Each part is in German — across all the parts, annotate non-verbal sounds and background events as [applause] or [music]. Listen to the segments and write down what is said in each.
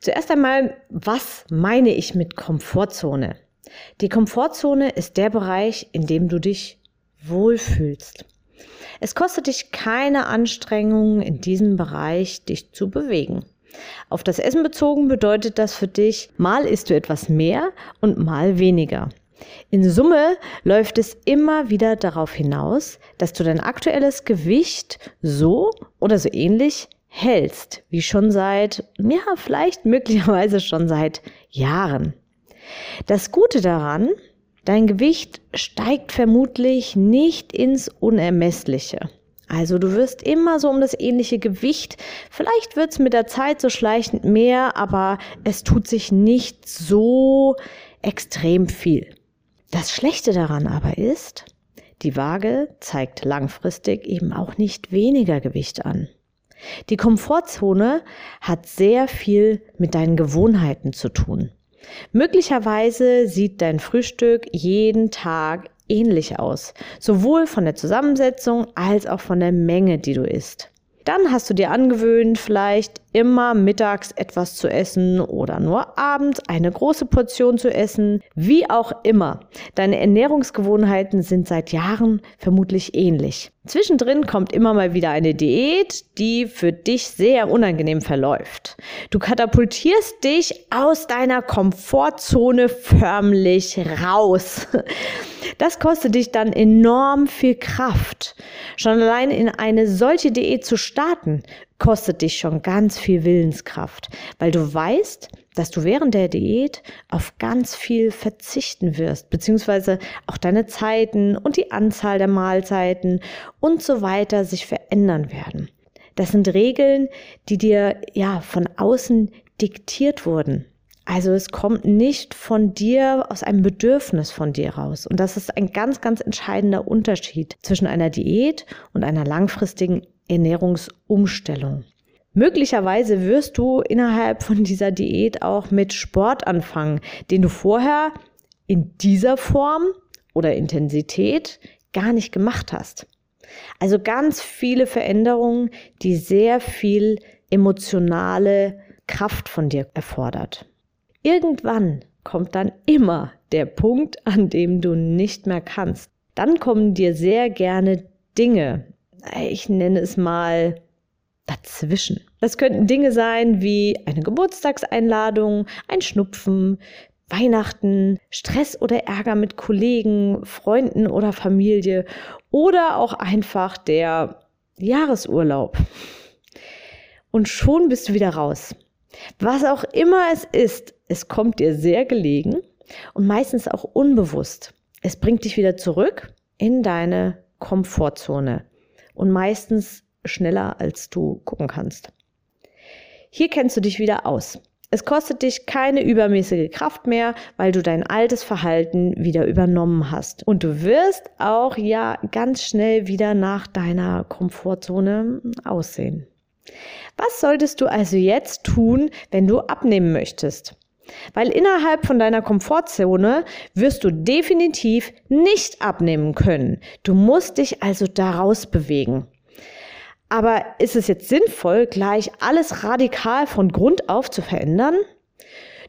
Zuerst einmal, was meine ich mit Komfortzone? Die Komfortzone ist der Bereich, in dem du dich wohlfühlst. Es kostet dich keine Anstrengung, in diesem Bereich dich zu bewegen. Auf das Essen bezogen bedeutet das für dich, mal isst du etwas mehr und mal weniger. In Summe läuft es immer wieder darauf hinaus, dass du dein aktuelles Gewicht so oder so ähnlich hältst, wie schon seit, ja, vielleicht möglicherweise schon seit Jahren. Das Gute daran, dein Gewicht steigt vermutlich nicht ins Unermessliche. Also du wirst immer so um das ähnliche Gewicht. Vielleicht wird es mit der Zeit so schleichend mehr, aber es tut sich nicht so extrem viel. Das Schlechte daran aber ist, die Waage zeigt langfristig eben auch nicht weniger Gewicht an. Die Komfortzone hat sehr viel mit deinen Gewohnheiten zu tun. Möglicherweise sieht dein Frühstück jeden Tag ähnlich aus, sowohl von der Zusammensetzung als auch von der Menge, die du isst. Dann hast du dir angewöhnt, vielleicht immer mittags etwas zu essen oder nur abends eine große Portion zu essen. Wie auch immer. Deine Ernährungsgewohnheiten sind seit Jahren vermutlich ähnlich. Zwischendrin kommt immer mal wieder eine Diät, die für dich sehr unangenehm verläuft. Du katapultierst dich aus deiner Komfortzone förmlich raus. Das kostet dich dann enorm viel Kraft. Schon allein in eine solche Diät zu starten, kostet dich schon ganz viel Willenskraft, weil du weißt, dass du während der Diät auf ganz viel verzichten wirst, beziehungsweise auch deine Zeiten und die Anzahl der Mahlzeiten und so weiter sich verändern werden. Das sind Regeln, die dir ja von außen diktiert wurden. Also es kommt nicht von dir aus einem Bedürfnis von dir raus. Und das ist ein ganz, ganz entscheidender Unterschied zwischen einer Diät und einer langfristigen Ernährungsumstellung. Möglicherweise wirst du innerhalb von dieser Diät auch mit Sport anfangen, den du vorher in dieser Form oder Intensität gar nicht gemacht hast. Also ganz viele Veränderungen, die sehr viel emotionale Kraft von dir erfordert. Irgendwann kommt dann immer der Punkt, an dem du nicht mehr kannst. Dann kommen dir sehr gerne Dinge, ich nenne es mal dazwischen. Das könnten Dinge sein wie eine Geburtstagseinladung, ein Schnupfen, Weihnachten, Stress oder Ärger mit Kollegen, Freunden oder Familie oder auch einfach der Jahresurlaub. Und schon bist du wieder raus. Was auch immer es ist, es kommt dir sehr gelegen und meistens auch unbewusst. Es bringt dich wieder zurück in deine Komfortzone und meistens schneller, als du gucken kannst. Hier kennst du dich wieder aus. Es kostet dich keine übermäßige Kraft mehr, weil du dein altes Verhalten wieder übernommen hast. Und du wirst auch ja ganz schnell wieder nach deiner Komfortzone aussehen. Was solltest du also jetzt tun, wenn du abnehmen möchtest? Weil innerhalb von deiner Komfortzone wirst du definitiv nicht abnehmen können. Du musst dich also daraus bewegen. Aber ist es jetzt sinnvoll, gleich alles radikal von Grund auf zu verändern?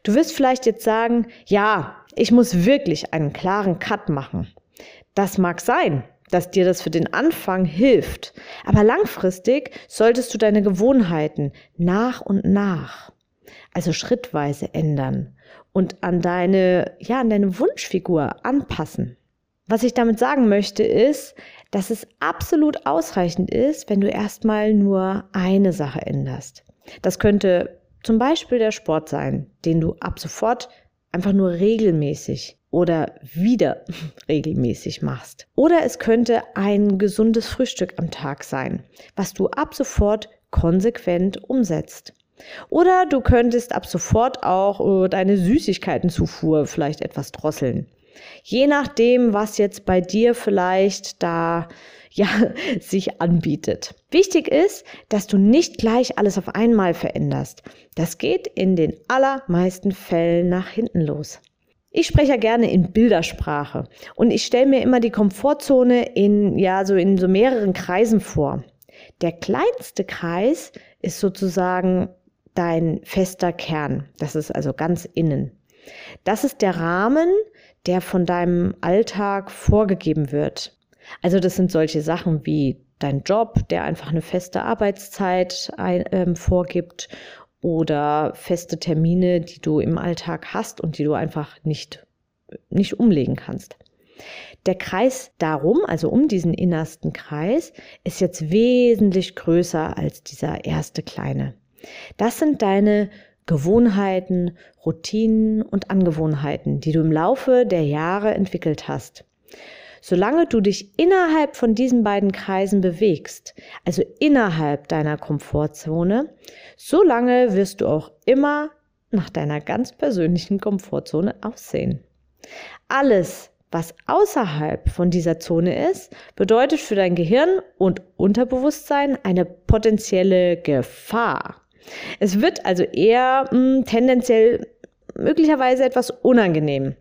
Du wirst vielleicht jetzt sagen, ja, ich muss wirklich einen klaren Cut machen. Das mag sein, dass dir das für den Anfang hilft. Aber langfristig solltest du deine Gewohnheiten nach und nach also schrittweise ändern und an deine, ja, an deine Wunschfigur anpassen. Was ich damit sagen möchte ist, dass es absolut ausreichend ist, wenn du erstmal nur eine Sache änderst. Das könnte zum Beispiel der Sport sein, den du ab sofort einfach nur regelmäßig oder wieder [laughs] regelmäßig machst. Oder es könnte ein gesundes Frühstück am Tag sein, was du ab sofort konsequent umsetzt. Oder du könntest ab sofort auch äh, deine Süßigkeitenzufuhr vielleicht etwas drosseln. Je nachdem, was jetzt bei dir vielleicht da [laughs] ja, sich anbietet. Wichtig ist, dass du nicht gleich alles auf einmal veränderst. Das geht in den allermeisten Fällen nach hinten los. Ich spreche ja gerne in Bildersprache und ich stelle mir immer die Komfortzone in, ja, so in so mehreren Kreisen vor. Der kleinste Kreis ist sozusagen dein fester Kern. Das ist also ganz innen. Das ist der Rahmen, der von deinem Alltag vorgegeben wird. Also das sind solche Sachen wie dein Job, der einfach eine feste Arbeitszeit ein, ähm, vorgibt oder feste Termine, die du im Alltag hast und die du einfach nicht, nicht umlegen kannst. Der Kreis darum, also um diesen innersten Kreis, ist jetzt wesentlich größer als dieser erste kleine. Das sind deine Gewohnheiten, Routinen und Angewohnheiten, die du im Laufe der Jahre entwickelt hast. Solange du dich innerhalb von diesen beiden Kreisen bewegst, also innerhalb deiner Komfortzone, solange wirst du auch immer nach deiner ganz persönlichen Komfortzone aussehen. Alles, was außerhalb von dieser Zone ist, bedeutet für dein Gehirn und Unterbewusstsein eine potenzielle Gefahr. Es wird also eher mh, hm, tendenziell möglicherweise etwas unangenehm.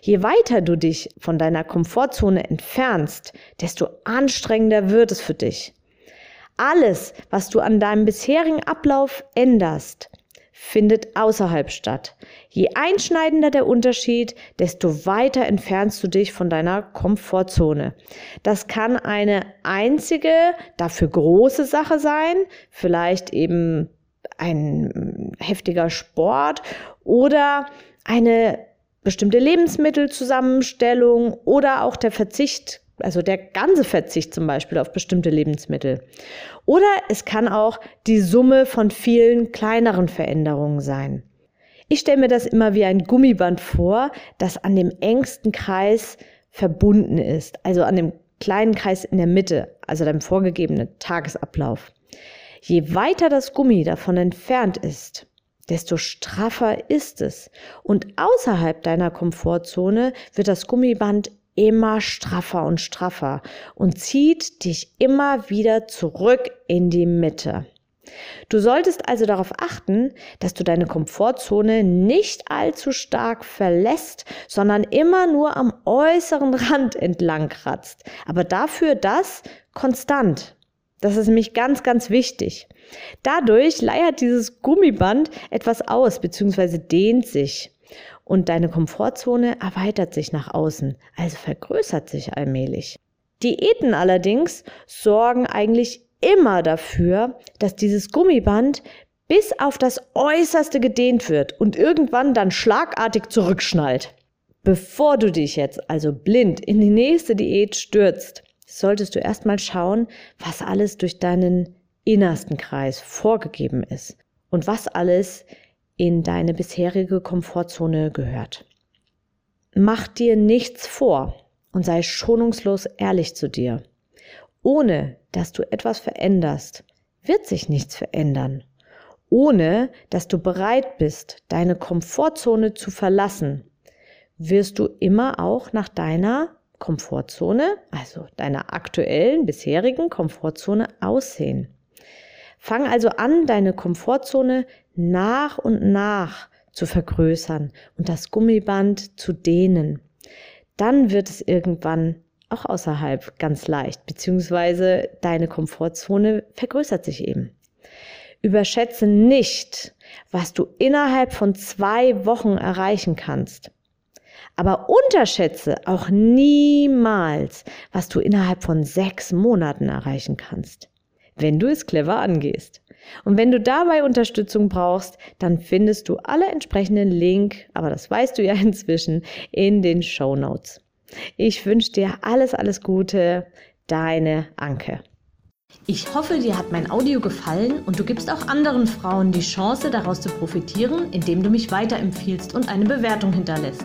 Je weiter du dich von deiner Komfortzone entfernst, desto anstrengender wird es für dich. Alles, was du an deinem bisherigen Ablauf änderst, findet außerhalb statt. Je einschneidender der Unterschied, desto weiter entfernst du dich von deiner Komfortzone. Das kann eine einzige, dafür große Sache sein, vielleicht eben ein heftiger Sport oder eine bestimmte Lebensmittelzusammenstellung oder auch der Verzicht, also der ganze Verzicht zum Beispiel auf bestimmte Lebensmittel. Oder es kann auch die Summe von vielen kleineren Veränderungen sein. Ich stelle mir das immer wie ein Gummiband vor, das an dem engsten Kreis verbunden ist, also an dem kleinen Kreis in der Mitte, also deinem vorgegebenen Tagesablauf. Je weiter das Gummi davon entfernt ist, desto straffer ist es. Und außerhalb deiner Komfortzone wird das Gummiband immer straffer und straffer und zieht dich immer wieder zurück in die Mitte. Du solltest also darauf achten, dass du deine Komfortzone nicht allzu stark verlässt, sondern immer nur am äußeren [laughs] Rand entlang kratzt. Aber dafür das konstant. Das ist nämlich ganz, ganz wichtig. Dadurch leiert dieses Gummiband etwas aus bzw. dehnt sich und deine Komfortzone erweitert sich nach außen, also vergrößert sich allmählich. Diäten allerdings sorgen eigentlich immer dafür, dass dieses Gummiband bis auf das Äußerste gedehnt wird und irgendwann dann schlagartig zurückschnallt. Bevor du dich jetzt also blind in die nächste Diät stürzt, solltest du erstmal schauen, was alles durch deinen innersten Kreis vorgegeben ist und was alles in deine bisherige Komfortzone gehört. Mach dir nichts vor und sei schonungslos ehrlich zu dir. Ohne dass du etwas veränderst, wird sich nichts verändern. Ohne dass du bereit bist, deine Komfortzone zu verlassen, wirst du immer auch nach deiner Komfortzone, also deiner aktuellen, bisherigen Komfortzone aussehen. Fang also an, deine Komfortzone nach und nach zu vergrößern und das Gummiband zu dehnen. Dann wird es irgendwann auch außerhalb ganz leicht, beziehungsweise deine Komfortzone vergrößert sich eben. Überschätze nicht, was du innerhalb von zwei Wochen erreichen kannst. Aber unterschätze auch niemals, was du innerhalb von sechs Monaten erreichen kannst, wenn du es clever angehst. Und wenn du dabei Unterstützung brauchst, dann findest du alle entsprechenden Link, aber das weißt du ja [laughs] inzwischen, in den Show Notes. Ich wünsche dir alles, alles Gute, deine Anke. Ich hoffe, dir hat mein Audio gefallen und du gibst auch anderen Frauen die Chance, daraus zu profitieren, indem du mich weiterempfiehlst und eine Bewertung hinterlässt.